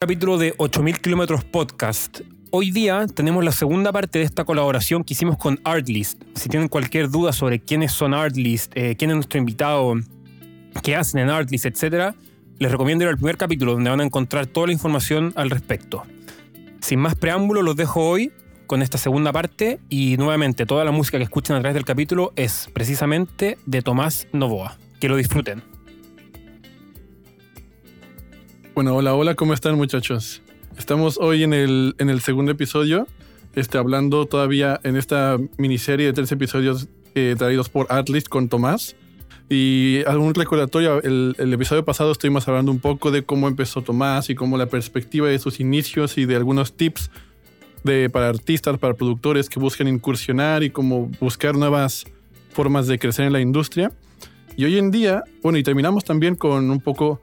capítulo de 8000 kilómetros podcast. Hoy día tenemos la segunda parte de esta colaboración que hicimos con Artlist. Si tienen cualquier duda sobre quiénes son Artlist, eh, quién es nuestro invitado, qué hacen en Artlist, etc., les recomiendo ir al primer capítulo donde van a encontrar toda la información al respecto. Sin más preámbulo, los dejo hoy con esta segunda parte y nuevamente toda la música que escuchen a través del capítulo es precisamente de Tomás Novoa. Que lo disfruten. Bueno, hola, hola, ¿cómo están muchachos? Estamos hoy en el, en el segundo episodio, este, hablando todavía en esta miniserie de tres episodios eh, traídos por Artlist con Tomás. Y algún recordatorio, el, el, episodio pasado estuvimos hablando un poco de cómo empezó Tomás y cómo la perspectiva de sus inicios y de algunos tips de, para artistas, para productores que buscan incursionar y cómo buscar nuevas formas de crecer en la industria. Y hoy en día, bueno, y terminamos también con un poco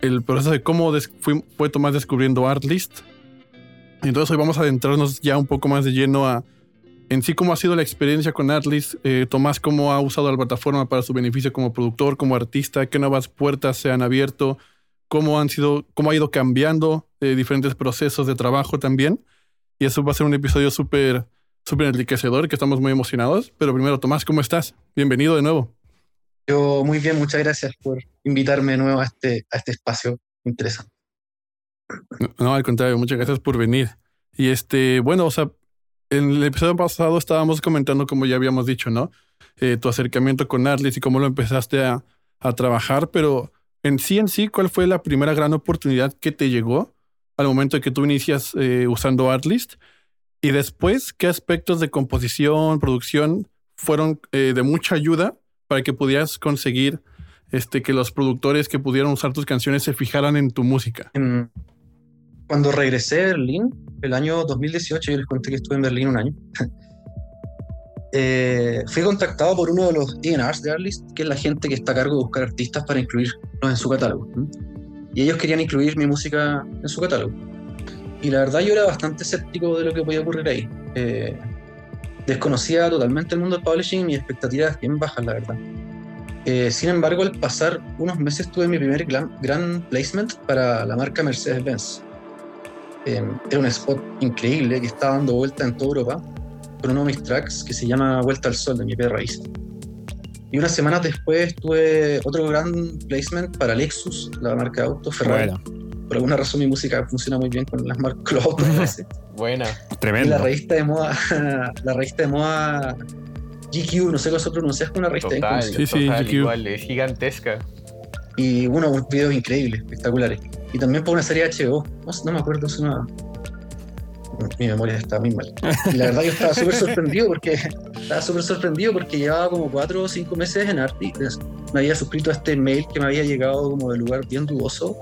el proceso de cómo fue, Tomás descubriendo Artlist. Entonces hoy vamos a adentrarnos ya un poco más de lleno a en sí cómo ha sido la experiencia con Artlist, eh, Tomás cómo ha usado la plataforma para su beneficio como productor, como artista, qué nuevas puertas se han abierto, cómo han sido, cómo ha ido cambiando eh, diferentes procesos de trabajo también. Y eso va a ser un episodio súper, súper enriquecedor, que estamos muy emocionados. Pero primero, Tomás, ¿cómo estás? Bienvenido de nuevo. Yo muy bien, muchas gracias por invitarme de nuevo a este, a este espacio interesante. No, al contrario, muchas gracias por venir. Y este, bueno, o sea, en el episodio pasado estábamos comentando, como ya habíamos dicho, ¿no? Eh, tu acercamiento con Artlist y cómo lo empezaste a, a, trabajar, pero en sí, en sí, ¿cuál fue la primera gran oportunidad que te llegó al momento de que tú inicias eh, usando Artlist? Y después, ¿qué aspectos de composición, producción fueron eh, de mucha ayuda para que pudieras conseguir este, que los productores que pudieran usar tus canciones se fijaran en tu música? Cuando regresé de Berlín, el año 2018, yo les conté que estuve en Berlín un año, eh, fui contactado por uno de los ENRs de Artlist, que es la gente que está a cargo de buscar artistas para incluirlos en su catálogo. Y ellos querían incluir mi música en su catálogo. Y la verdad yo era bastante escéptico de lo que podía ocurrir ahí. Eh, desconocía totalmente el mundo del publishing y mis expectativas bien bajas, la verdad. Eh, sin embargo, al pasar unos meses tuve mi primer gran, placement para la marca Mercedes-Benz. Eh, era un spot increíble que estaba dando vuelta en toda Europa con uno de mis tracks que se llama Vuelta al Sol de mi perra raíz. Y unas semanas después tuve otro gran placement para Lexus, la marca de autos Ferrari. Por alguna razón mi música funciona muy bien con las marcas los autos. Buena. Tremendo. Y la revista de moda, la revista de moda GQ, no sé cómo se pronuncia, es una revista total, sí, sí, GQ. igual, es gigantesca. Y bueno, unos videos increíbles, espectaculares. Y también por una serie HBO, no, no me acuerdo, es una... Mi memoria está muy mal. Y la verdad yo estaba súper sorprendido porque estaba súper sorprendido porque llevaba como cuatro o cinco meses en arte. Me había suscrito a este mail que me había llegado como de lugar bien dudoso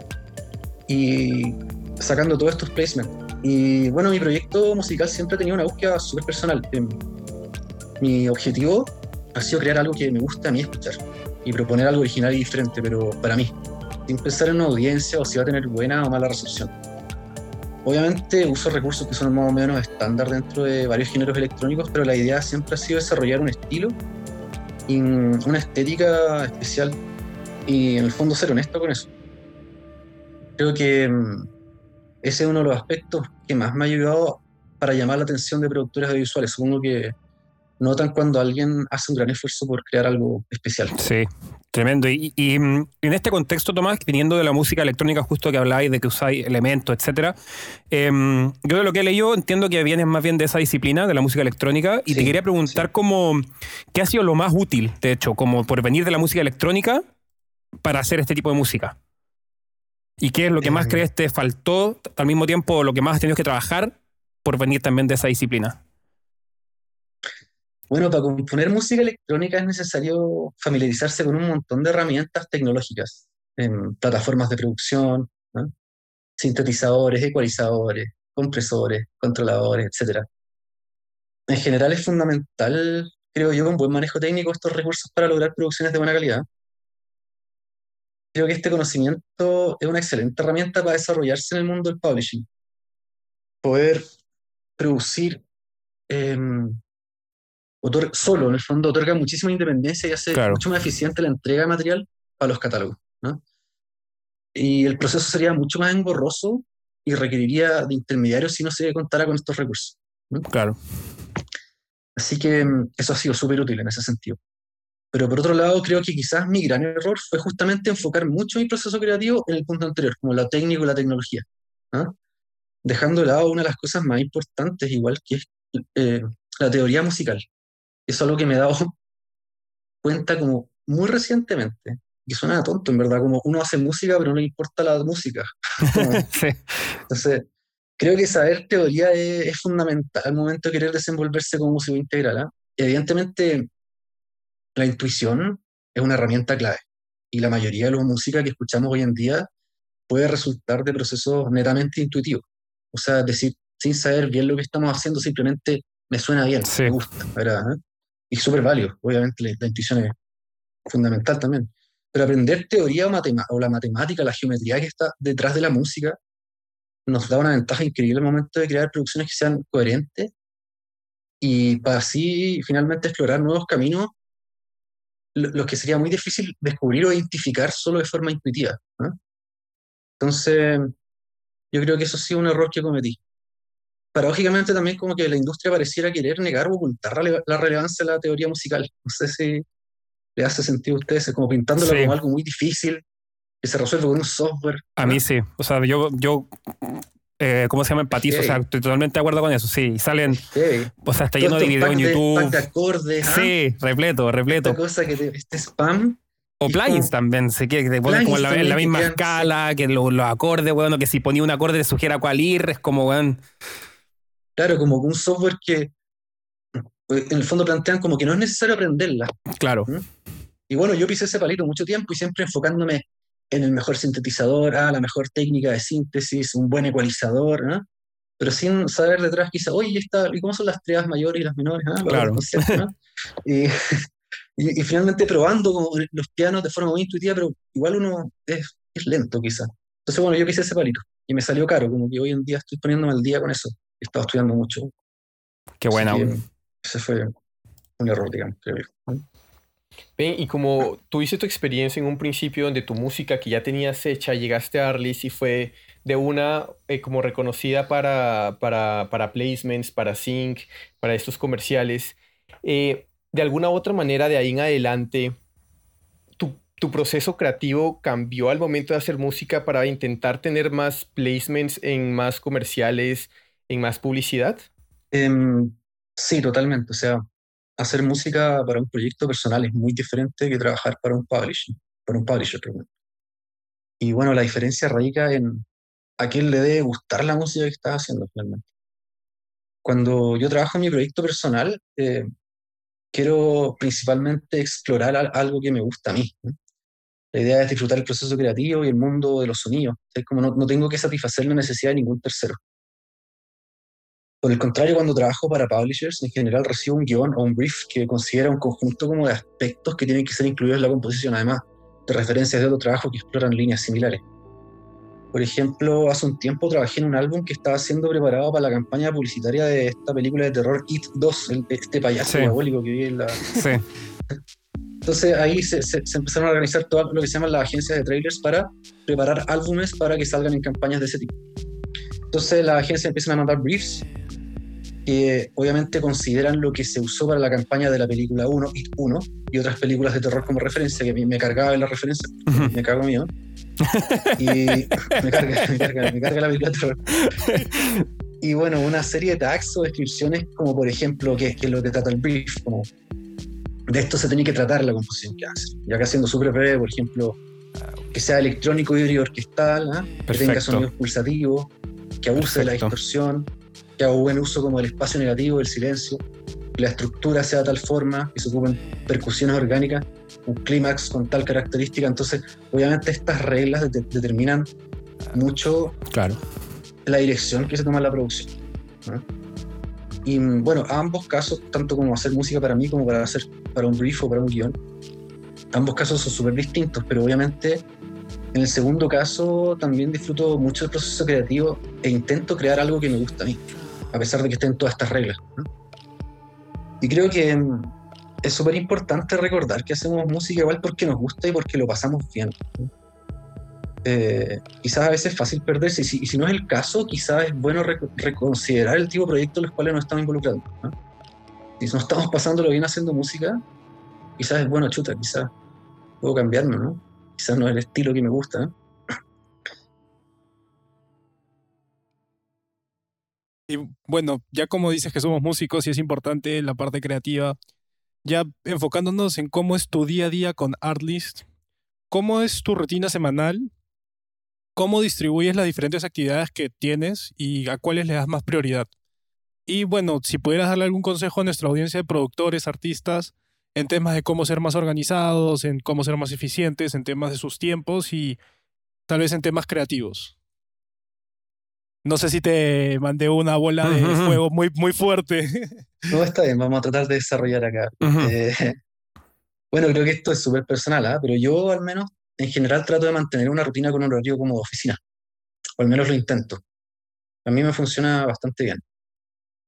y sacando todos estos placements. Y bueno, mi proyecto musical siempre ha tenido una búsqueda súper personal. Em, mi objetivo ha sido crear algo que me guste a mí escuchar y proponer algo original y diferente, pero para mí, sin pensar en una audiencia o si va a tener buena o mala recepción. Obviamente uso recursos que son más o menos estándar dentro de varios géneros electrónicos, pero la idea siempre ha sido desarrollar un estilo y una estética especial y en el fondo ser honesto con eso. Creo que mm, ese es uno de los aspectos que más me ha ayudado para llamar la atención de productores audiovisuales. Supongo que notan cuando alguien hace un gran esfuerzo por crear algo especial. Sí, tremendo. Y, mm, en este contexto, Tomás, viniendo de la música electrónica, justo que habláis de que usáis elementos, etcétera, em, yo de lo que he leído entiendo que vienes más bien de esa disciplina, de la música electrónica, y te quería preguntar cómo, qué ha sido lo más útil, de hecho, como por venir de la música electrónica para hacer este tipo de música. ¿Y qué es lo que más eh, crees te faltó, al mismo tiempo lo que más has tenido que trabajar por venir también de esa disciplina? Bueno, para componer música electrónica es necesario familiarizarse con un montón de herramientas tecnológicas, en plataformas de producción, sintetizadores, ecualizadores, compresores, controladores, etc. En general es fundamental, creo yo, un buen manejo técnico de estos recursos para lograr producciones de buena calidad creo que este conocimiento es una excelente herramienta para desarrollarse en el mundo del publishing. Poder producir em, solo, en el fondo, otorga muchísima independencia y hace mucho más eficiente la entrega de material para los catálogos. Y el proceso sería mucho más engorroso y requeriría de intermediarios si no se contara con estos recursos. Claro. Así que mm, eso ha sido súper útil en ese sentido. Pero por otro lado, creo que quizás mi gran error fue justamente enfocar mucho mi proceso creativo en el punto anterior, como lo técnico y la tecnología. ¿ah? Dejando de lado una de las cosas más importantes, igual que es eh, la teoría musical. Eso es algo que me he dado cuenta como muy recientemente, que suena tonto en verdad, como uno hace música pero no le importa la música. Entonces, creo que saber teoría es, fundamental al momento de querer desenvolverse como músico integral. ¿ah? Evidentemente, la intuición es una herramienta clave y la mayoría de la música que escuchamos hoy en día puede resultar de procesos netamente intuitivos. O sea, decir, sin saber bien lo que estamos haciendo, simplemente me suena bien, me gusta, ¿verdad? ¿eh? Y súper válido, obviamente la, intuición es fundamental también. Pero aprender teoría o, o la matemática, la geometría que está detrás de la música, nos da una ventaja increíble al momento de crear producciones que sean coherentes y para así finalmente explorar nuevos caminos lo, que sería muy difícil descubrir o identificar solo de forma intuitiva. Entonces, yo creo que eso sí es un error que cometí. Paradójicamente también como que la industria pareciera querer negar o ocultar la, relevancia de la teoría musical. No sé si le hace sentido a ustedes, como pintándola como algo muy difícil, que se resuelve con un software. A mí sí. O sea, yo, yo eh, ¿cómo se llama? Empatizo, o sea, estoy totalmente de acuerdo con eso, sí. Salen, o sea, está lleno de videos en YouTube. De acordes, ¿ah? Sí, repleto, repleto. Esta cosa que este spam. O plugins también, se quiere que te ponen como en la, misma escala, que los, acordes, bueno, que si ponía un acorde le sugiera cuál ir, es como, weón. Claro, como un software que pues, en el fondo plantean como que no es necesario aprenderla. Claro. ¿Mm? Y bueno, yo pisé ese palito mucho tiempo y siempre enfocándome en el mejor sintetizador, ah, la mejor técnica de síntesis, un buen ecualizador, ¿no? pero sin saber detrás quizá, oye, está, ¿y cómo son las triadas mayores y las menores? Ah? Claro. y, y, finalmente probando los pianos de forma muy intuitiva, pero igual uno es, es lento quizá. Entonces, bueno, yo quise ese palito y me salió caro, como que hoy en día estoy poniéndome al día con eso. He estado estudiando mucho. Qué buena. ese fue un error, digamos, creo y como tuviste tu experiencia en un principio donde tu música que ya tenías hecha, llegaste a Arlis y fue de una eh, como reconocida para, para, para, placements, para sync, para estos comerciales, eh, de alguna u otra manera de ahí en adelante, tu, tu, proceso creativo cambió al momento de hacer música para intentar tener más placements en más comerciales, en más publicidad? Em, sí, totalmente. O sea, hacer música para un proyecto personal es muy diferente que trabajar para un publisher, para un publisher, Y bueno, la diferencia radica en a quién le debe gustar la música que estás haciendo finalmente. Cuando yo trabajo en mi proyecto personal, eh, quiero principalmente explorar algo que me gusta a mí. La idea es disfrutar el proceso creativo y el mundo de los sonidos. Es como no, no tengo que satisfacer la necesidad de ningún tercero. Por el contrario, cuando trabajo para publishers, en general recibo un guion o un brief que considera un conjunto como de aspectos que tienen que ser incluidos en la composición, además de referencias de otro trabajo que exploran líneas similares. Por ejemplo, hace un tiempo trabajé en un álbum que estaba siendo preparado para la campaña publicitaria de esta película de terror It 2, este payaso diabólico que vive en la... Sí. Entonces ahí se, se, empezaron a organizar todo lo que se llaman las agencias de trailers para preparar álbumes para que salgan en campañas de ese tipo. Entonces las agencias empiezan a mandar briefs que obviamente consideran lo que se usó para la campaña de la película 1, It 1, y otras películas de terror como referencia, que me cargaba en la referencia, me cago mío. Y me carga, me carga, me carga la película de terror. Y bueno, una serie de tags o descripciones, como por ejemplo, que, es lo que trata el brief, como de esto se tiene que tratar la composición que hace. Ya que haciendo súper breve, por ejemplo, que sea electrónico y orquestal, ¿ah? que tenga sonidos pulsativos, que abuse de la distorsión, que haga buen uso como del espacio negativo, del silencio, que la estructura sea de tal forma, que se ocupen percusiones orgánicas, un clímax con tal característica. Entonces, obviamente estas reglas determinan mucho claro. la dirección que se toma en la producción. Y bueno, ambos casos, tanto como hacer música para mí como para hacer para un brief o para un guion, ambos casos son súper distintos, pero obviamente en el segundo caso también disfruto mucho del proceso creativo e intento crear algo que me gusta a mí a pesar de que estén todas estas reglas. Y creo que mm, es súper importante recordar que hacemos música igual porque nos gusta y porque lo pasamos bien. eh, quizás a veces es fácil perderse. Y si, no es el caso, quizás es bueno reconsiderar el tipo de proyectos en los cuales nos estamos involucrando. Si no estamos pasando lo bien haciendo música, quizás es bueno, chuta, quizás puedo cambiarme, ¿no? Quizás no es el estilo que me gusta. Y bueno, ya como dices que somos músicos y es importante la parte creativa, ya enfocándonos en cómo es tu día a día con Artlist, ¿cómo es tu rutina semanal? ¿Cómo distribuyes las diferentes actividades que tienes y a cuáles le das más prioridad? Y bueno, si pudieras darle algún consejo a nuestra audiencia de productores, artistas, en temas de cómo ser más organizados, en cómo ser más eficientes, en temas de sus tiempos y tal vez en temas creativos. No sé si te mandé una bola de fuego muy, muy fuerte. No, está bien, vamos a tratar de desarrollar acá. Eh, bueno, creo que esto es súper personal, ¿ah? pero yo al menos en general trato de mantener una rutina con un horario como oficina, o al menos lo intento. A mí me funciona bastante bien.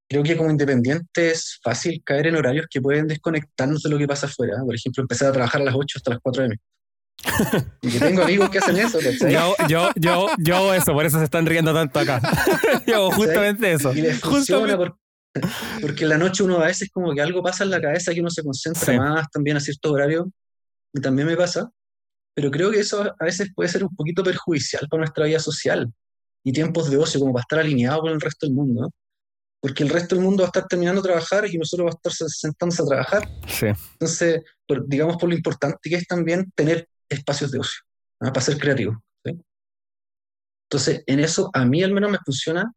Creo que como independiente es fácil caer en horarios que pueden desconectarnos de lo que pasa afuera. ¿ah? Por ejemplo, empezar a trabajar a las 8 hasta las 4 de la y que tengo amigos que hacen eso, Yo, yo, yo, yo hago eso, por eso se están riendo tanto acá. yo hago justamente eso. Y les funciona porque, en la noche uno a veces como que algo pasa en la cabeza que uno se concentra más también a cierto horario. Y también me pasa. Pero creo que eso a veces puede ser un poquito perjudicial para nuestra vida social y tiempos de ocio, como para estar alineado con el resto del mundo. Porque el resto del mundo va a estar terminando de trabajar y nosotros vamos a estar sentándose a trabajar. Sí. Entonces, digamos por lo importante que es también tener espacios de ocio, para ser creativo. Entonces, en eso a mí al menos me funciona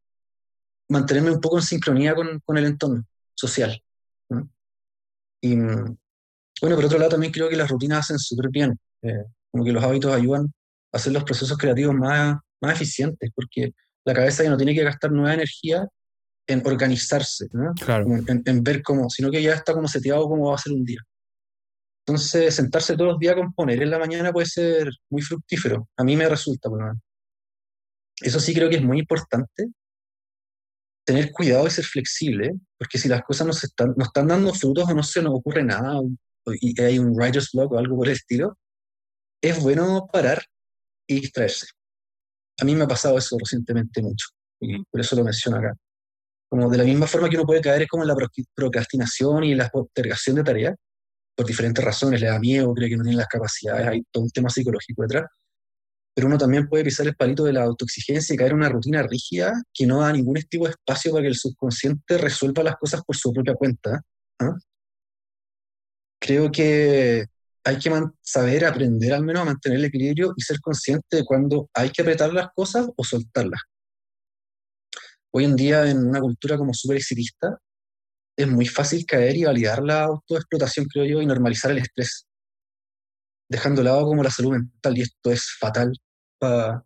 mantenerme un poco en sincronía con, con el entorno social. Y bueno, por otro lado también creo que las rutinas hacen súper bien, eh, como que los hábitos ayudan a hacer los procesos creativos más, más eficientes, porque la cabeza ya no tiene que gastar nueva energía en organizarse, claro. en, en, ver cómo, sino que ya está como seteado cómo va a ser un día. Entonces, sentarse todos los días a componer en la mañana puede ser muy fructífero. A mí me resulta, por lo menos. Eso sí creo que es muy importante. Tener cuidado y ser flexible, porque si las cosas no, se están, no están dando frutos o no se nos ocurre nada, y hay un writer's block o algo por el estilo, es bueno parar y distraerse. A mí me ha pasado eso recientemente mucho, y por eso lo menciono acá. Como de la misma forma que uno puede caer es como en la procrastinación y la postergación de tareas, por diferentes razones, le da miedo, cree que no tiene las capacidades, hay todo un tema psicológico detrás. Pero uno también puede pisar el palito de la autoexigencia y caer en una rutina rígida que no da ningún tipo de espacio para que el subconsciente resuelva las cosas por su propia cuenta. ¿ah? Creo que hay que saber aprender al menos a mantener el equilibrio y ser consciente de cuando hay que apretar las cosas o soltarlas. Hoy en día, en una cultura como súper exitista, es muy fácil caer y validar la autoexplotación, creo yo, y normalizar el estrés, dejando de lado como la salud mental, y esto es fatal para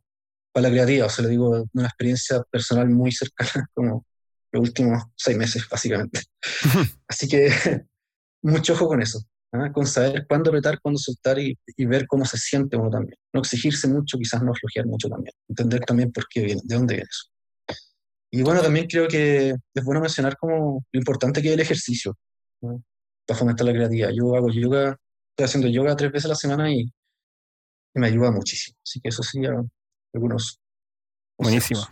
la creativa, o sea, lo digo de una experiencia personal muy cercana, como los últimos seis meses, básicamente. Así que mucho ojo con eso, ¿ah? con saber cuándo apretar, cuándo soltar y, y, ver cómo se siente uno también. No exigirse mucho, quizás no aflojear mucho también, entender también por qué viene, de dónde viene eso. Y bueno, también creo que es bueno mencionar como lo importante que es el ejercicio para fomentar la creatividad. Yo hago yoga, estoy haciendo yoga tres veces a la semana y, me ayuda muchísimo. Así que eso sí, algunos. Buenísimo.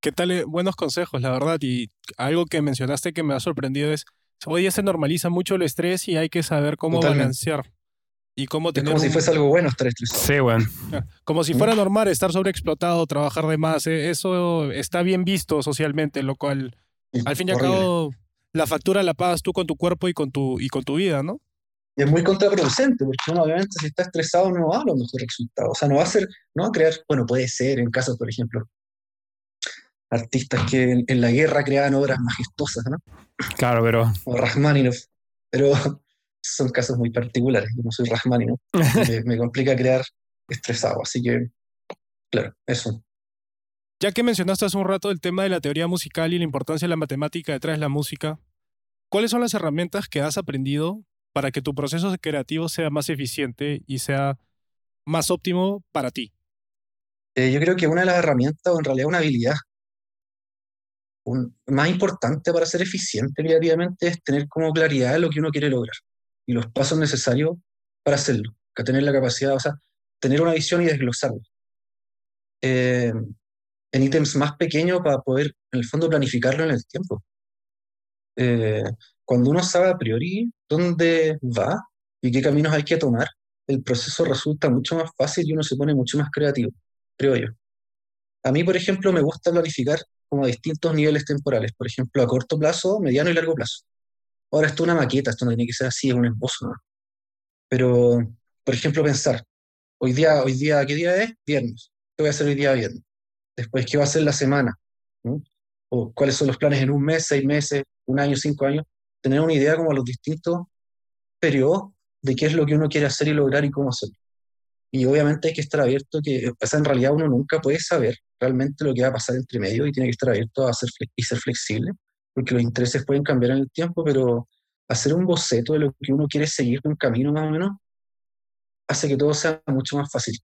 ¿Qué tal? Eh, buenos consejos, la verdad. Y algo que mencionaste que me ha sorprendido es, hoy día se normaliza mucho el estrés y hay que saber cómo balancear. Y cómo tener como si fuese algo bueno estar estresado. Sí, bueno. Como si fuera normal estar sobreexplotado, trabajar de más. Eh, eso está bien visto socialmente, lo cual, al fin y al cabo, la factura la pagas tú con tu cuerpo y con tu, y con tu vida, ¿no? Y es muy contraproducente, porque uno obviamente si está estresado no va a los mejores resultados. O sea, no va a ser, no va a crear, bueno, puede ser en casos, por ejemplo, artistas que en, la guerra creaban obras majestuosas, ¿no? Claro, pero... O Rachmaninoff. Pero son casos muy particulares. Yo no soy Rahmani, ¿no? me, complica crear estresado. Así que, claro, eso. Ya que mencionaste hace un rato el tema de la teoría musical y la importancia de la matemática detrás de la música, ¿cuáles son las herramientas que has aprendido para que tu proceso creativo sea más eficiente y sea más óptimo para ti? Eh, yo creo que una de las herramientas, o en realidad una habilidad más importante para ser eficiente creativamente, es tener como claridad lo que uno quiere lograr y los pasos necesarios para hacerlo, que tener la capacidad, o sea, tener una visión y desglosarla. eh, en ítems más pequeños para poder, en el fondo, planificarlo en el tiempo. Eh, cuando uno sabe a priori dónde va y qué caminos hay que tomar, el proceso resulta mucho más fácil y uno se pone mucho más creativo, creo yo. A mí, por ejemplo, me gusta planificar como a distintos niveles temporales, por ejemplo, a corto plazo, mediano y largo plazo. Ahora, esto es una maqueta, esto no tiene que ser así, es un esbozo. Pero, por ejemplo, pensar, hoy día, hoy día, ¿qué día es? Viernes. ¿Qué voy a hacer hoy día viernes? Después, ¿qué va a ser la semana? ¿no? O cuáles son los planes en un mes, seis meses, un año, cinco años. Tener una idea como los distintos periodos de qué es lo que uno quiere hacer y lograr y cómo hacerlo. Y obviamente hay que estar abierto, que o en realidad uno nunca puede saber realmente lo que va a pasar entre medio y tiene que estar abierto a ser y ser flexible, porque los intereses pueden cambiar en el tiempo, pero hacer un boceto de lo que uno quiere seguir, un camino más o menos, hace que todo sea mucho más fácil.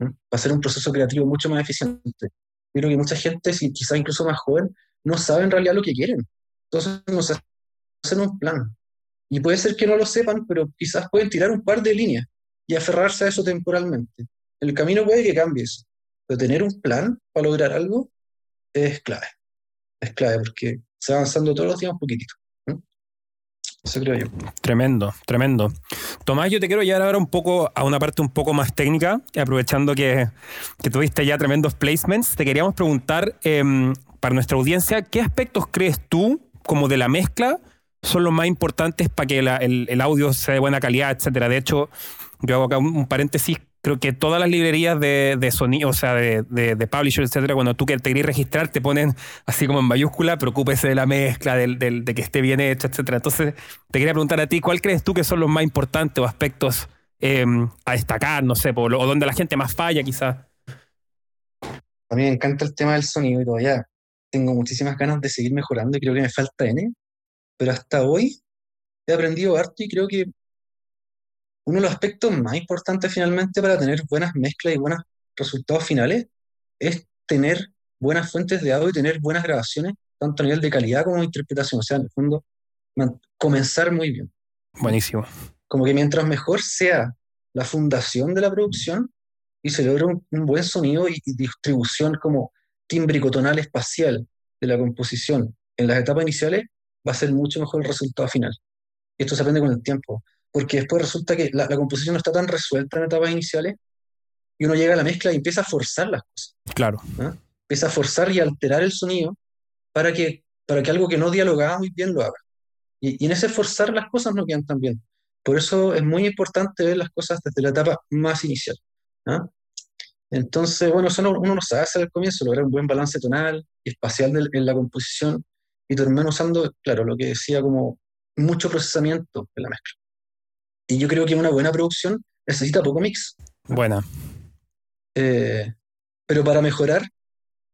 Va a ser un proceso creativo mucho más eficiente. Yo creo que mucha gente, si quizás incluso más joven, no sabe en realidad lo que quieren. Entonces no se hacen un plan. Y puede ser que no lo sepan, pero quizás pueden tirar un par de líneas y aferrarse a eso temporalmente. El camino puede que cambie eso, pero tener un plan para lograr algo es clave. Es clave porque se va avanzando todos los días un poquitito. Eso creo yo. Tremendo, tremendo. Tomás, yo te quiero llevar ahora un poco a una parte un poco más técnica, aprovechando que, que tuviste ya tremendos placements, te queríamos preguntar em, para nuestra audiencia, ¿qué aspectos crees tú, como de la mezcla, son los más importantes para que el, el audio sea de buena calidad, etcétera? De hecho, yo hago acá un paréntesis. Creo que todas las librerías de, de sonido, o sea, de, de, de publisher, etcétera, cuando tú te querés registrar, te ponen así como en mayúscula, preocúpese de la mezcla, del, de que esté bien hecho, etcétera. Entonces, te quería preguntar a ti, ¿cuál crees tú que son los más importantes o aspectos eh, a destacar, no sé, o donde la gente más falla, quizás? A mí me encanta el tema del sonido y todavía tengo muchísimas ganas de seguir mejorando y creo que me falta N, pero hasta hoy he aprendido harto y creo que uno de los aspectos más importantes finalmente para tener buenas mezclas y buenos resultados finales es tener buenas fuentes de audio y tener buenas grabaciones, tanto a nivel de calidad como de interpretación. O sea, en el fondo, comenzar muy bien. Buenísimo. Como que mientras mejor sea la fundación de la producción y se logra un, un buen sonido y, y distribución como tímbrico, tonal, espacial de la composición en las etapas iniciales, va a ser mucho mejor el resultado final. Esto se aprende con el tiempo, porque después resulta que la, la composición no está tan resuelta en etapas iniciales y uno llega a la mezcla y empieza a forzar las cosas, Claro. empieza a forzar y alterar el sonido para que, para que algo que no dialogaba muy bien lo haga. Y, y en ese forzar las cosas no quedan tan bien. Por eso es muy importante ver las cosas desde la etapa más inicial. Entonces, bueno, eso no- uno no sabe hacer al comienzo, lograr un buen balance tonal y espacial en la composición y terminar usando, claro, lo que decía como mucho procesamiento en la mezcla. Y yo creo que una buena producción necesita poco mix. Buena. Eh, pero para mejorar,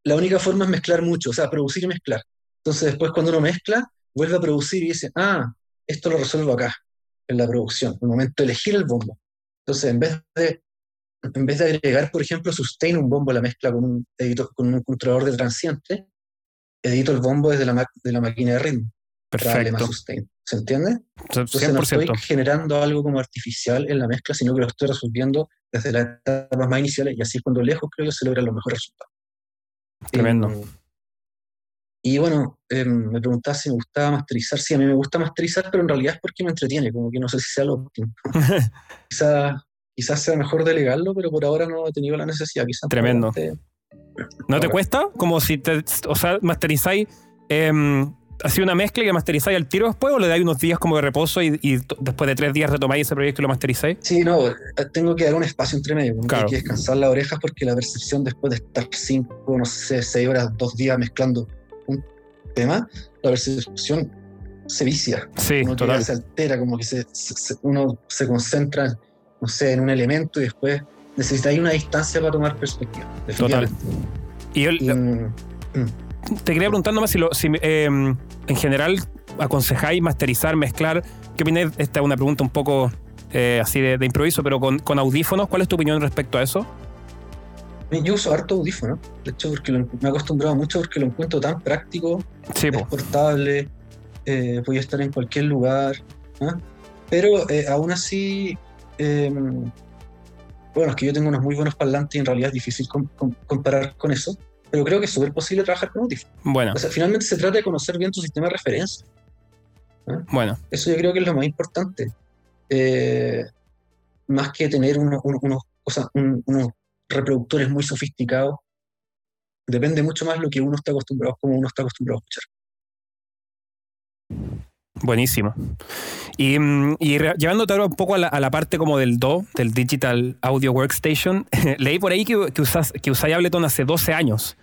la única forma es mezclar mucho, o sea, producir y mezclar. Entonces después cuando uno mezcla, vuelve a producir y dice, ah, esto lo resuelvo acá, en la producción, en el momento de elegir el bombo. Entonces en vez de, en vez de agregar, por ejemplo, sustain un bombo a la mezcla con un, editor, con un controlador de transiente, edito el bombo desde la, ma- de la máquina de ritmo, darle más Perfecto. sustain. ¿Se entiende? Entonces no 100%. estoy generando algo como artificial en la mezcla, sino que lo estoy resolviendo desde las etapas más iniciales y así es cuando lejos creo yo se logran los mejores resultados. Tremendo. Eh, y bueno, eh, me preguntaba si me gustaba masterizar. Sí, a mí me gusta masterizar, pero en realidad es porque me entretiene, como que no sé si sea lo óptimo. Quizás quizás sea mejor delegarlo, pero por ahora no he tenido la necesidad. Quizás Tremendo. adelante- ¿No te cuesta? Como si te. O sea, masterizáis. Eh, ¿Así una mezcla y masterizáis al tiro después o le dais unos días como de reposo y, después de tres días retomáis ese proyecto y lo masterizáis? Sí, no, eh, tengo que dar un espacio entre medio, Claro. hay que descansar las orejas porque la percepción después de estar cinco, no sé, seis horas, dos días mezclando un tema, la percepción se vicia. Sí, que total. se altera, como que se, se- se- uno se concentra, no sé, en un elemento y después necesita ahí una distancia para tomar perspectiva. Total. Y yo Y, mm, te quería preguntar nomás si, lo, si eh, en general aconsejáis masterizar, mezclar. ¿Qué opináis? Esta es una pregunta un poco eh, así de, de improviso, pero con, con audífonos. ¿Cuál es tu opinión respecto a eso? yo uso harto audífono, de hecho, porque lo- me he acostumbrado mucho porque lo encuentro tan práctico, Sí, es po. portable, eh, podía estar en cualquier lugar, ¿ah? pero eh, aún así, eh, bueno, es que yo tengo unos muy buenos parlantes y en realidad es difícil comparar con eso, pero creo que es súper posible trabajar con audífonos. Bueno. O sea, finalmente se trata de conocer bien tu sistema de referencia. Bueno. Eso yo creo que es lo más importante. Eh, más que tener unos, unos, unos reproductores muy sofisticados, depende mucho más lo que uno está acostumbrado, como uno está acostumbrado a escuchar. Buenísimo. Y, mm, llevándote ahora un poco a la, parte como del DO, del Digital Audio Workstation, leí por ahí que, que, usas, que usáis Ableton hace 12 años.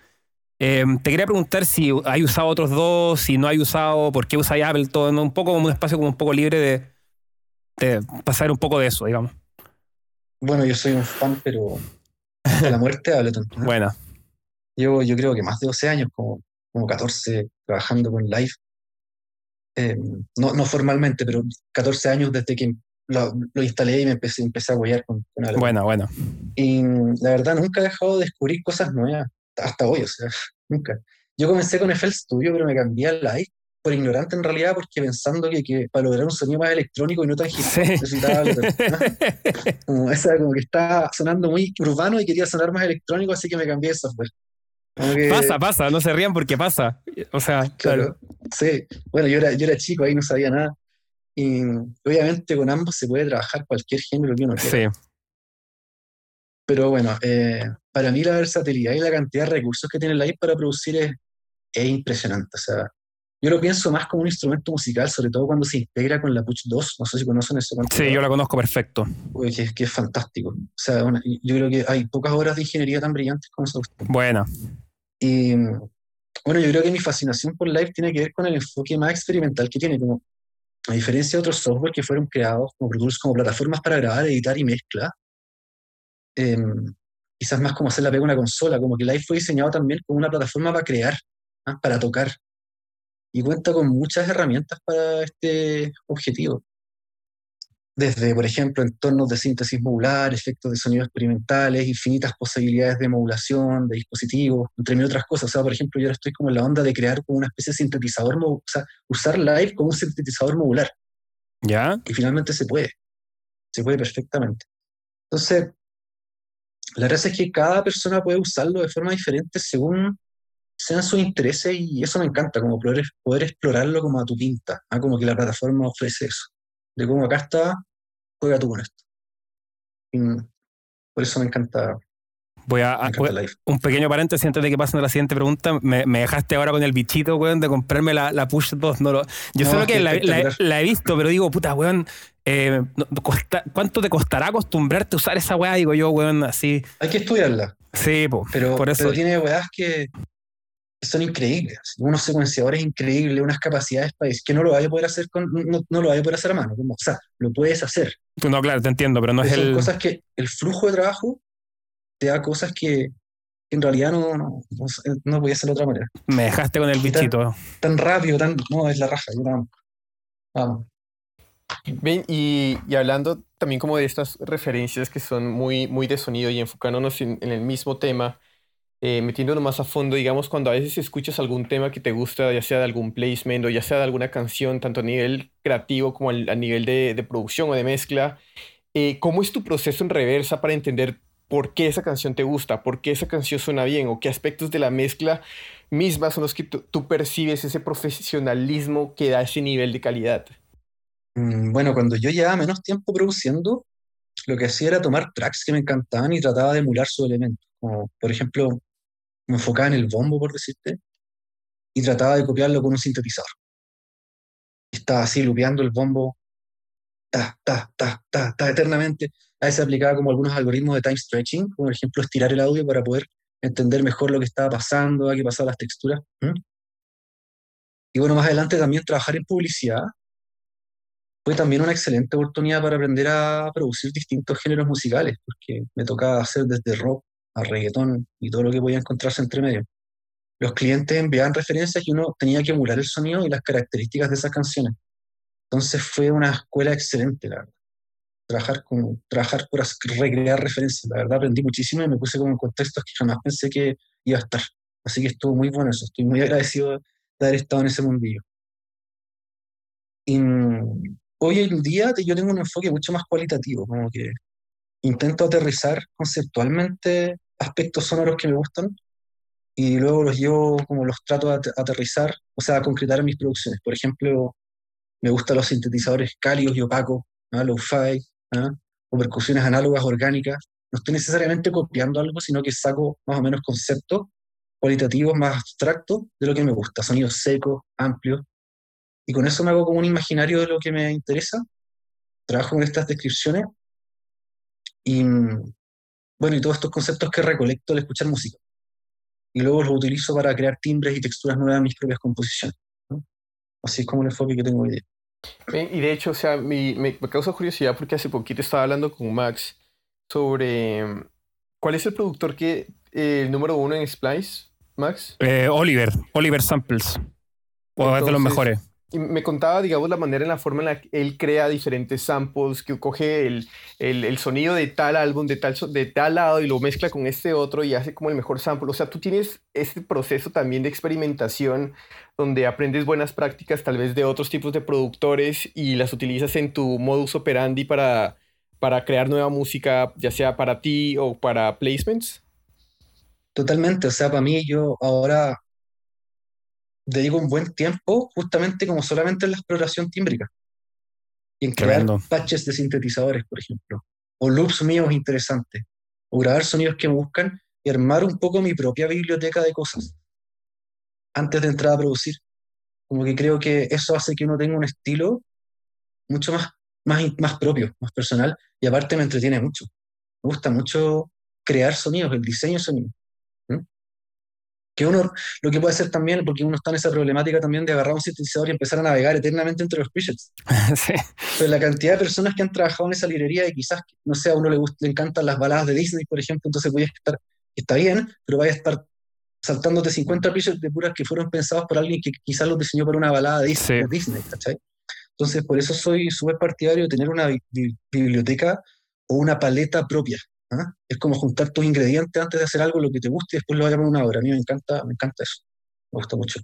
Em, te quería preguntar si hay usado otros dos, si no hay usado, por qué usáis Ableton, un poco como un espacio como un poco libre de, de pasar un poco de eso, digamos. Bueno, yo soy un fan, pero de la muerte de Ableton. Bueno. Llevo, yo creo que más de 12 años, como, como 14, trabajando con Live. Em, no, no, formalmente, pero 14 años desde que lo, instalé y me empecé, empecé a huellar con, con Ableton. Bueno, bueno. Y la verdad, nunca he dejado de descubrir cosas nuevas, hasta hoy, o sea, nunca. Yo comencé con FL Studio, pero me cambié a Live por ignorante en realidad, porque pensando que, que, para lograr un sonido más electrónico y no tan hip necesitaba como, esa, como que estaba sonando muy urbano y quería sonar más electrónico, así que me cambié de software. Pasa, pasa, no se rían porque pasa. O sea, claro. Sí, bueno, yo era, yo era chico, ahí no sabía nada. Y obviamente con ambos se puede trabajar cualquier género que uno quiera. Sí. Pero bueno, eh, para mí la versatilidad y la cantidad de recursos que tiene la IP para producir es, es impresionante. O sea, yo lo pienso más como un instrumento musical, sobre todo cuando se integra con la Push 2. No sé si conocen eso. Sí, yo la conozco perfecto. que, que, es fantástico. O sea, yo creo que hay pocas horas de ingeniería tan brillantes como esa. Buena. Y bueno, yo creo que mi fascinación por Live tiene que ver con el enfoque más experimental que tiene. Como, a diferencia de otros software que fueron creados como, como plataformas para grabar, editar y mezcla, em, quizás más como hacer la pega una consola, como que Live fue diseñado también como una plataforma para crear, ¿ah? para tocar y cuenta con muchas herramientas para este objetivo. Desde, por ejemplo, entornos de síntesis modular, efectos de sonido experimentales, infinitas posibilidades de modulación, de dispositivos, entre mil otras cosas. O sea, por ejemplo, yo ahora estoy como en la onda de crear como una especie de sintetizador, o sea, usar Live como un sintetizador modular. ¿Ya? Y finalmente se puede. Se puede perfectamente. Entonces, la verdad es que cada persona puede usarlo de forma diferente según sean sus intereses y eso me encanta, como poder, poder explorarlo como a tu pinta, ¿ah? como que la plataforma ofrece eso, de cómo acá está, juega tú con esto. por eso me encanta. Voy a, un pequeño paréntesis antes de que pasen a la siguiente pregunta. Me, dejaste ahora con el bichito, weón, de comprarme la, la Push 2. No lo, yo sé que la, la, he visto, pero digo, puta, weón, eh, ¿cuánto te costará acostumbrarte a usar esa weá? Digo yo, weón, así. Hay que estudiarla. Sí, pero, por eso. pero tiene weás que, son increíbles, unos secuenciadores increíbles, unas capacidades para que no lo vaya a poder hacer con, no, lo vaya a poder hacer a mano, como, o sea, lo puedes hacer. No, claro, te entiendo, pero no es son cosas que el flujo de trabajo te da cosas que, en realidad no, no, no, podía hacer de otra manera. Me dejaste con el bichito. Tan, rápido, tan, no, es la raja, vamos. Ven, y, y, hablando también como de estas referencias que son muy, muy de sonido y enfocándonos en el mismo tema, eh, más a fondo, digamos, cuando a veces escuchas algún tema que te gusta, ya sea de algún placement o ya sea de alguna canción, tanto a nivel creativo como a nivel de, producción o de mezcla, eh, ¿cómo es tu proceso en reversa para entender por qué esa canción te gusta, por qué esa canción suena bien o qué aspectos de la mezcla misma son los que tú percibes ese profesionalismo que da ese nivel de calidad? Mm, bueno, cuando yo llevaba menos tiempo produciendo, lo que hacía era tomar tracks que me encantaban y trataba de emular su elemento. Como, por ejemplo, me enfocaba en el bombo, por decirte, y trataba de copiarlo con un sintetizador. Estaba así lupeando el bombo, ta, ta, ta, ta, ta, eternamente. A veces aplicaba como algunos algoritmos de time stretching, como por ejemplo estirar el audio para poder entender mejor lo que estaba pasando, a qué pasaban las texturas. Y bueno, más adelante también trabajar en publicidad fue también una excelente oportunidad para aprender a producir distintos géneros musicales, porque me tocaba hacer desde rock a reggaetón y todo lo que podía encontrarse entre medio. Los clientes enviaban referencias y uno tenía que emular el sonido y las características de esas canciones. Entonces fue una escuela excelente, la verdad. Trabajar, con, trabajar por recrear referencias. La verdad aprendí muchísimo y me puse como en contextos que jamás pensé que iba a estar. Así que estuvo muy bueno eso. Estoy muy agradecido de haber estado en ese mundillo. Y hoy en día yo tengo un enfoque mucho más cualitativo, como que intento aterrizar conceptualmente aspectos sonoros que me gustan y luego los llevo como los trato de aterrizar, o sea, a concretar en mis producciones. Por ejemplo, me gustan los sintetizadores cálidos y opacos, ¿no? low-fi, o percusiones análogas orgánicas. No estoy necesariamente copiando algo, sino que saco más o menos conceptos cualitativos más abstractos de lo que me gusta, sonidos secos, amplios, y con eso me hago como un imaginario de lo que me interesa, trabajo con estas descripciones y, bueno, y todos estos conceptos que recolecto al escuchar música. Y luego los utilizo para crear timbres y texturas nuevas en mis propias composiciones. Así es como el enfoque que tengo hoy día. Y de hecho, o sea, me, me, causa curiosidad porque hace poquito estaba hablando con Max sobre cuál es el productor que eh, el número uno en Splice, Max. Eh, Oliver, Oliver Samples. O es de los mejores. Me contaba, digamos, la manera en la forma en la que él crea diferentes samples, que coge el, el, el, sonido de tal álbum, de tal, de tal lado, y lo mezcla con este otro y hace como el mejor sample. O sea, tú tienes este proceso también de experimentación donde aprendes buenas prácticas tal vez de otros tipos de productores y las utilizas en tu modus operandi para, para crear nueva música, ya sea para ti o para placements. Totalmente, o sea, para mí yo ahora dedico un buen tiempo justamente como solamente en la exploración tímbrica. Y en crear patches de sintetizadores, por ejemplo. O loops míos interesantes. O grabar sonidos que me buscan y armar un poco mi propia biblioteca de cosas. Antes de entrar a producir. Como que creo que eso hace que uno tenga un estilo mucho más, más, más propio, más personal. Y aparte me entretiene mucho. Me gusta mucho crear sonidos, el diseño de sonidos que uno lo que puede hacer también, porque uno está en esa problemática también de agarrar un sintetizador y empezar a navegar eternamente entre los presets. Pero la cantidad de personas que han trabajado en esa librería y quizás, no sé, a uno le, gusta, le encantan las baladas de Disney, por ejemplo, entonces voy a estar, está bien, pero vaya a estar saltándote 50 presets de puras que fueron pensados por alguien que quizás los diseñó para una balada de Disney, Disney ¿cachai? Entonces, por eso soy súper partidario de tener una biblioteca o una paleta propia. ¿Ah? Es como juntar tus ingredientes antes de hacer algo lo que te guste y después lo vayas a una obra. A mí me encanta, me encanta eso. Me gusta mucho.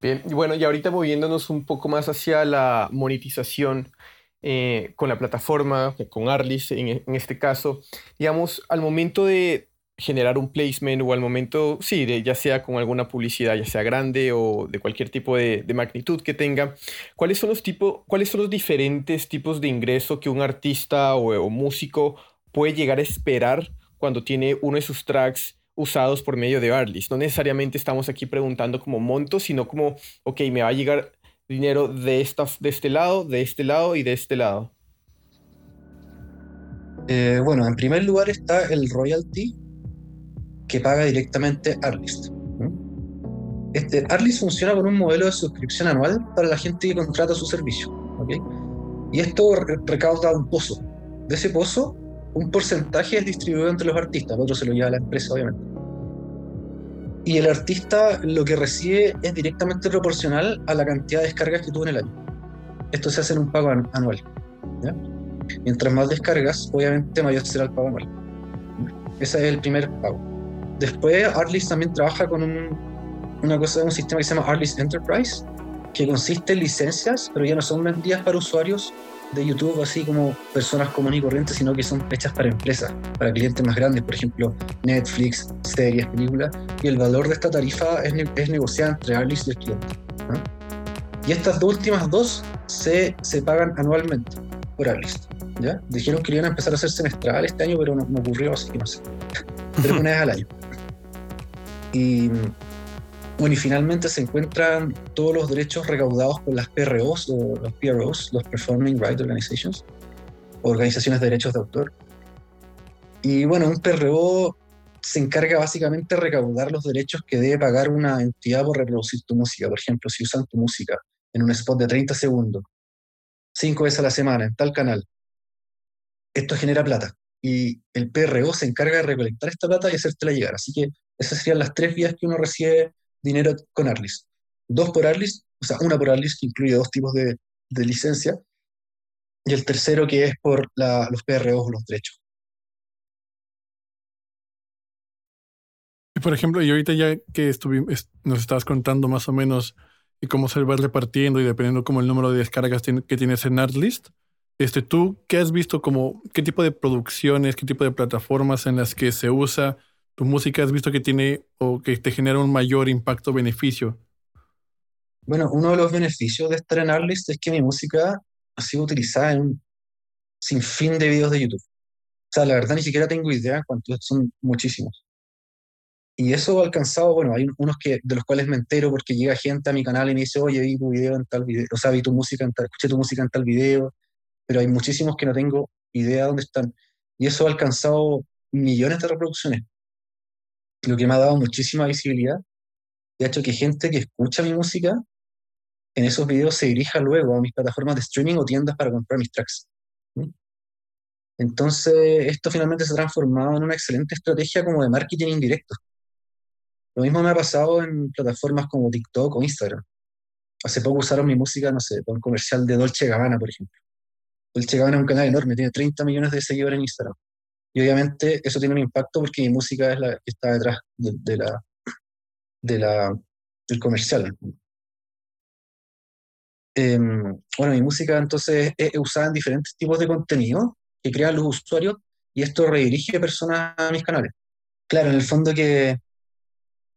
Bien, y bueno, y ahorita moviéndonos un poco más hacia la monetización eh, con la plataforma, con Arlis en, este caso, digamos, al momento de generar un placement o al momento, sí, ya sea con alguna publicidad, ya sea grande o de cualquier tipo de, magnitud que tenga, ¿cuáles son los tipo, cuáles son los diferentes tipos de ingreso que un artista o músico puede llegar a esperar cuando tiene uno de sus tracks usados por medio de Artlist. No necesariamente estamos aquí preguntando como monto, sino como, ok, me va a llegar dinero de, esta, de este lado, de este lado y de este lado. Eh, bueno, en primer lugar está el royalty que paga directamente Artlist. Este, Artlist funciona con un modelo de suscripción anual para la gente que contrata su servicio. Y esto recauda un pozo. De ese pozo un porcentaje es distribuido entre los artistas, el otro se lo lleva a la empresa, obviamente. Y el artista lo que recibe es directamente proporcional a la cantidad de descargas que tuvo en el año. Esto se hace en un pago anual. Mientras más descargas, obviamente mayor será el pago anual. Ese es el primer pago. Después, Artlist también trabaja con un, una cosa, un sistema que se llama Artlist Enterprise, que consiste en licencias, pero ya no son vendidas para usuarios de YouTube así como personas comunes y corrientes, sino que son hechas para empresas, para clientes más grandes, por ejemplo, Netflix, series, películas, y el valor de esta tarifa es, es negociada entre Arlis y el cliente. Y estas dos últimas dos se, se pagan anualmente por Arlis. ¿ya? Dijeron que iban a empezar a hacer semestral este año, pero no, me ocurrió, así que no sé. Pero una vez al año. Y bueno, y finalmente se encuentran todos los derechos recaudados por las PROs o los PROs, los Performing Rights Organizations, organizaciones de derechos de autor. Y bueno, un PRO se encarga básicamente de recaudar los derechos que debe pagar una entidad por reproducir tu música. Por ejemplo, si usan tu música en un spot de 30 segundos, cinco veces a la semana, en tal canal, esto genera plata. Y el PRO se encarga de recolectar esta plata y hacértela llegar. Así que esas serían las tres vías que uno recibe dinero con Arlis. Dos por Arlis, o sea, una por Arlis que incluye dos tipos de, de licencia, y el tercero que es por los PROs los derechos. Y por ejemplo, y ahorita ya que estuvimos, nos estabas contando más o menos y cómo se va repartiendo y dependiendo como el número de descargas que tienes en Artlist, Este, ¿Tú qué has visto como, qué tipo de producciones, qué tipo de plataformas en las que se usa tu música has visto que tiene o que te genera un mayor impacto-beneficio? Bueno, uno de los beneficios de estar en Artlist es que mi música ha sido utilizada en un sinfín de videos de YouTube. O sea, la verdad ni siquiera tengo idea cuántos son muchísimos. Y eso ha alcanzado, bueno, hay unos que, de los cuales me entero porque llega gente a mi canal y me dice, oye, vi tu video en tal video, o sea, vi tu música en tal, escuché tu música en tal video, pero hay muchísimos que no tengo idea dónde están. Y eso ha alcanzado millones de reproducciones, lo que me ha dado muchísima visibilidad y ha hecho que gente que escucha mi música en esos videos se dirija luego a mis plataformas de streaming o tiendas para comprar mis tracks. Entonces, esto finalmente se ha transformado en una excelente estrategia como de marketing indirecto. Lo mismo me ha pasado en plataformas como TikTok o Instagram. Hace poco usaron mi música, no sé, para un comercial de Dolce Gabbana, por ejemplo. Dolce Gabbana es un canal enorme, tiene 30 millones de seguidores en Instagram. Y obviamente eso tiene un impacto porque mi música está detrás de, la, de la, del comercial. Em, bueno, mi música entonces es usada en diferentes tipos de contenido que crean los usuarios y esto redirige personas a mis canales. Claro, en el fondo que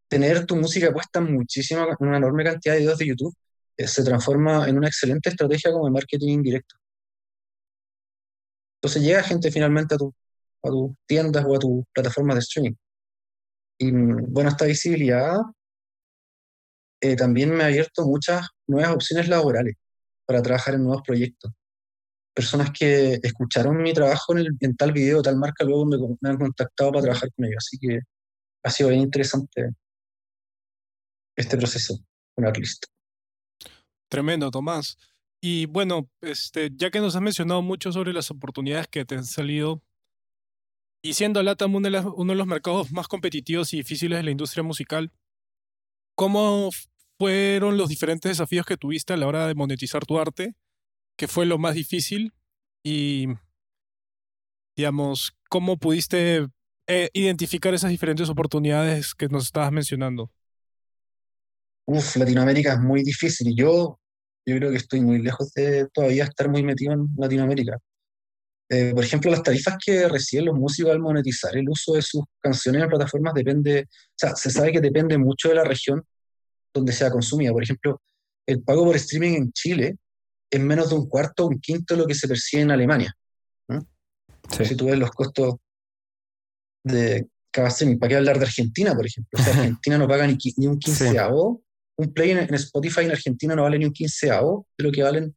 tener tu música puesta muchísimo, una enorme cantidad de videos de YouTube, eh, se transforma en una excelente estrategia como de marketing indirecto. Entonces llega gente finalmente a, tu, a tus tiendas o a tus plataformas de streaming. Y mm, bueno, esta visibilidad eh, también me ha abierto muchas nuevas opciones laborales para trabajar en nuevos proyectos. Personas que escucharon mi trabajo en, en tal video, tal marca, luego me, me, han contactado para trabajar con ellos. Así que ha sido bien interesante este proceso con Artlist. Tremendo, Tomás. Y bueno, este, ya que nos has mencionado mucho sobre las oportunidades que te han salido, y siendo LATAM uno de, uno de los mercados más competitivos y difíciles de la industria musical, ¿cómo fueron los diferentes desafíos que tuviste a la hora de monetizar tu arte? ¿Qué fue lo más difícil? Y, digamos, ¿cómo pudiste eh, identificar esas diferentes oportunidades que nos estabas mencionando? Uf, Latinoamérica es muy difícil. Yo, yo creo que estoy muy lejos de todavía estar muy metido en Latinoamérica. Eh, por ejemplo, las tarifas que reciben los músicos al monetizar el uso de sus canciones en plataformas depende, o sea, se sabe que depende mucho de la región donde sea consumida. Por ejemplo, el pago por streaming en Chile es menos de un cuarto o un quinto de lo que se percibe en Alemania. Si tú ves los costos de cada streaming, ¿para qué hablar de Argentina, por ejemplo? O sea, Argentina no paga ni, ni un quinceavo un play en, Spotify en Argentina no vale ni un quinceavo de lo que vale en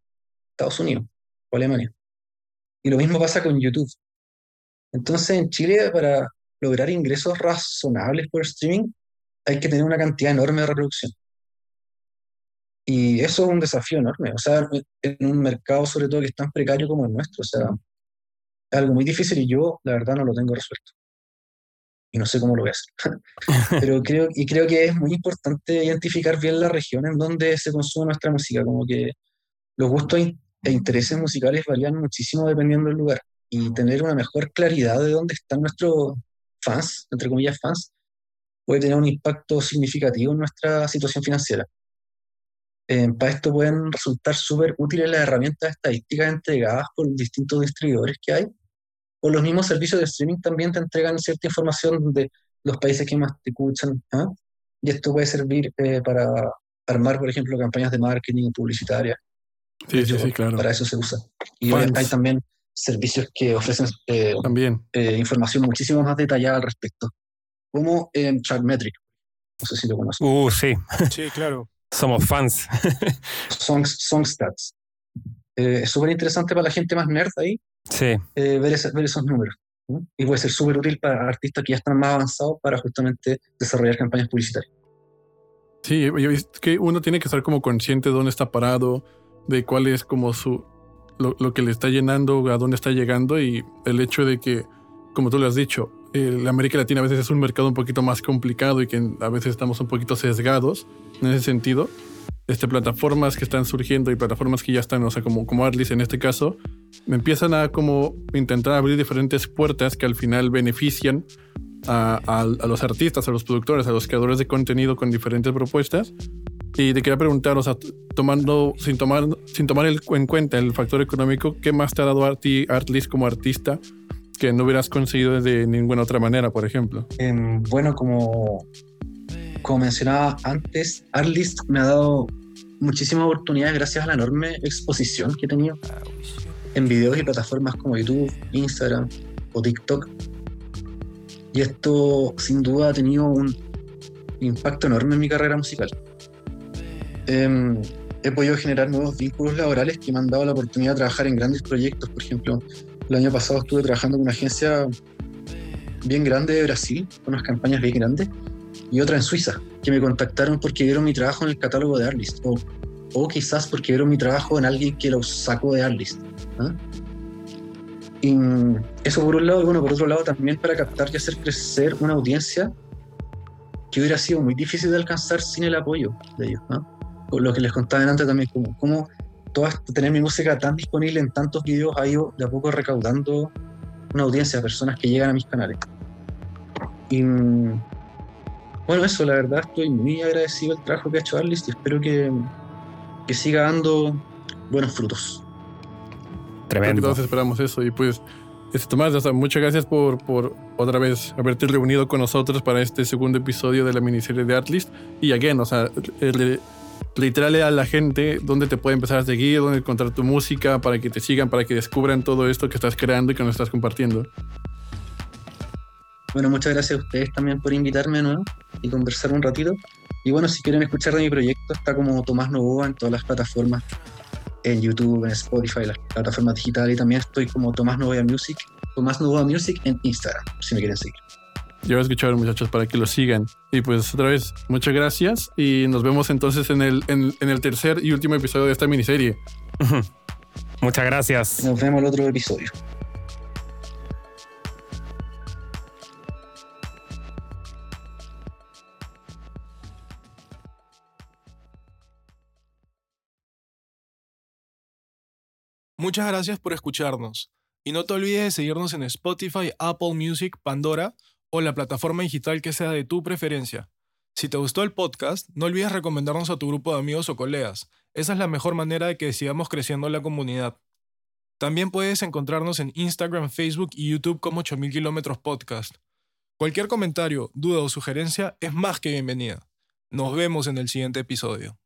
Estados Unidos o Alemania. Y lo mismo pasa con YouTube. Entonces, en Chile, para lograr ingresos razonables por streaming, hay que tener una cantidad enorme de reproducción. Y eso es un desafío enorme. O sea, en un mercado, sobre todo, que es tan precario como el nuestro. O sea, es algo muy difícil y yo, la verdad, no lo tengo resuelto y no sé cómo lo voy a hacer. Pero creo, y creo que es muy importante identificar bien la región en donde se consume nuestra música, como que los gustos e intereses musicales varían muchísimo dependiendo del lugar y tener una mejor claridad de dónde están nuestros fans, entre comillas fans, puede tener un impacto significativo en nuestra situación financiera. Eh, para esto pueden resultar súper útiles las herramientas estadísticas entregadas por distintos distribuidores que hay o los mismos servicios de streaming también te entregan cierta información de los países que más te escuchan. ¿ah? Y esto puede servir eh, para armar, por ejemplo, campañas de marketing publicitarias. Sí, sí, sí, claro. Para eso se usa. Y hay, también servicios que ofrecen eh, también. Eh, información muchísimo más detallada al respecto, como en Chartmetric. No sé si lo conoces. Uh, sí. Sí, claro. Somos fans. Songstats. es súper interesante para la gente más nerd ahí, sí. Eh, ver, ver, esos números. Y puede ser súper útil para artistas que ya están más avanzados para justamente desarrollar campañas publicitarias. Sí, yo que uno tiene que estar como consciente de dónde está parado, de cuál es como su lo, lo, que le está llenando, a dónde está llegando y el hecho de que, como tú lo has dicho, la América Latina a veces es un mercado un poquito más complicado y que a veces estamos un poquito sesgados en ese sentido. Este, plataformas que están surgiendo y plataformas que ya están, o sea, como, como Artlis en este caso, me empiezan a como intentar abrir diferentes puertas que al final benefician a, a, los artistas, a los productores, a los creadores de contenido con diferentes propuestas Y te quería preguntar, o sea, tomando, sin tomar, sin tomar el- en cuenta el factor económico, ¿qué más te ha dado a ti Artlist como artista que no hubieras conseguido de ninguna otra manera, por ejemplo? Em, bueno, como, como mencionaba antes, Artlist me ha dado muchísimas oportunidades gracias a la enorme exposición que he tenido en videos y plataformas como YouTube, Instagram o TikTok. Y esto sin duda ha tenido un impacto enorme en mi carrera musical. Em, he podido generar nuevos vínculos laborales que me han dado la oportunidad de trabajar en grandes proyectos. Por ejemplo, el año pasado estuve trabajando con una agencia bien grande de Brasil, con unas campañas bien grandes, y otra en Suiza, que me contactaron porque vieron mi trabajo en el catálogo de Arlist, o, o quizás porque vieron mi trabajo en alguien que lo sacó de Arlist. ¿ah? Y eso por un lado, y bueno, por otro lado también para captar y hacer crecer una audiencia que hubiera sido muy difícil de alcanzar sin el apoyo de ellos. ¿no? Lo que les contaba antes también, como, como tener mi música tan disponible en tantos videos ha ido de a poco recaudando una audiencia de personas que llegan a mis canales. Y bueno, eso, la verdad, estoy muy agradecido del trabajo que ha hecho Arlist y espero que, que siga dando buenos frutos. Tremendo. todos esperamos eso. Y pues, este, Tomás, o sea, muchas gracias por, por otra vez haberte reunido con nosotros para este segundo episodio de la miniserie de Artlist. Y again, o sea, literale a la gente dónde te puede empezar a seguir, dónde encontrar tu música, para que te sigan, para que descubran todo esto que estás creando y que nos estás compartiendo. Bueno, muchas gracias a ustedes también por invitarme de y conversar un ratito. Y bueno, si quieren escuchar de mi proyecto, está como Tomás Novoa en todas las plataformas, en YouTube, en Spotify, las plataformas digitales. Y también estoy como Tomás Novoa Music, Tomás Novoa Music en Instagram, si me quieren seguir. Ya voy a escuchar, muchachos, para que lo sigan. Y pues, otra vez, muchas gracias. Y nos vemos entonces en el, en, en el tercer y último episodio de esta miniserie. Muchas gracias. Nos vemos en el otro episodio. Muchas gracias por escucharnos. Y no te olvides de seguirnos en Spotify, Apple Music, Pandora o la plataforma digital que sea de tu preferencia. Si te gustó el podcast, no olvides recomendarnos a tu grupo de amigos o colegas. Esa es la mejor manera de que sigamos creciendo la comunidad. También puedes encontrarnos en Instagram, Facebook y YouTube como 8000 kilómetros podcast. Cualquier comentario, duda o sugerencia es más que bienvenida. Nos vemos en el siguiente episodio.